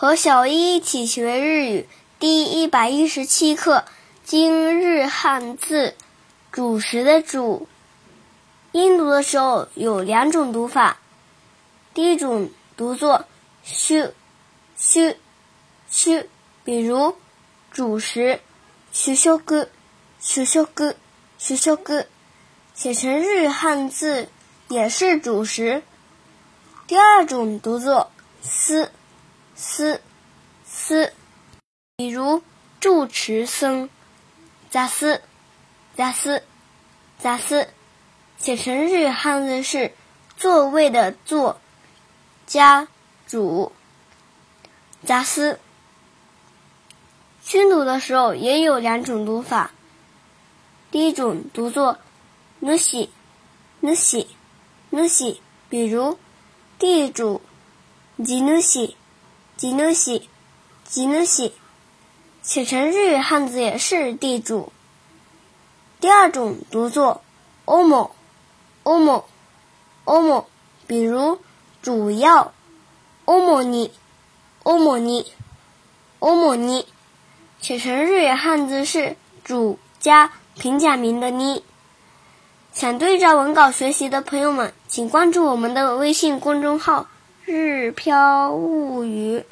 和小一一起学日语第一百一十七课今日汉字主食的主，音读的时候有两种读法，第一种读作咻咻咻，比如主食主食主食主食，写成日语汉字也是主食。第二种读作思。思思，比如住持僧，杂思杂思杂思，写成日语汉字是座位的座加主杂思。熏读的时候也有两种读法，第一种读作ぬしぬしぬし，比如地主吉ぬし。 吉努西，吉努西，写成日语汉字也是地主。第二种读作欧某，欧某，欧某，比如主要欧某尼，欧某尼，欧某尼，写成日语汉字是主加平假名的尼。想对照文稿学习的朋友们，请关注我们的微信公众号。日飘物语。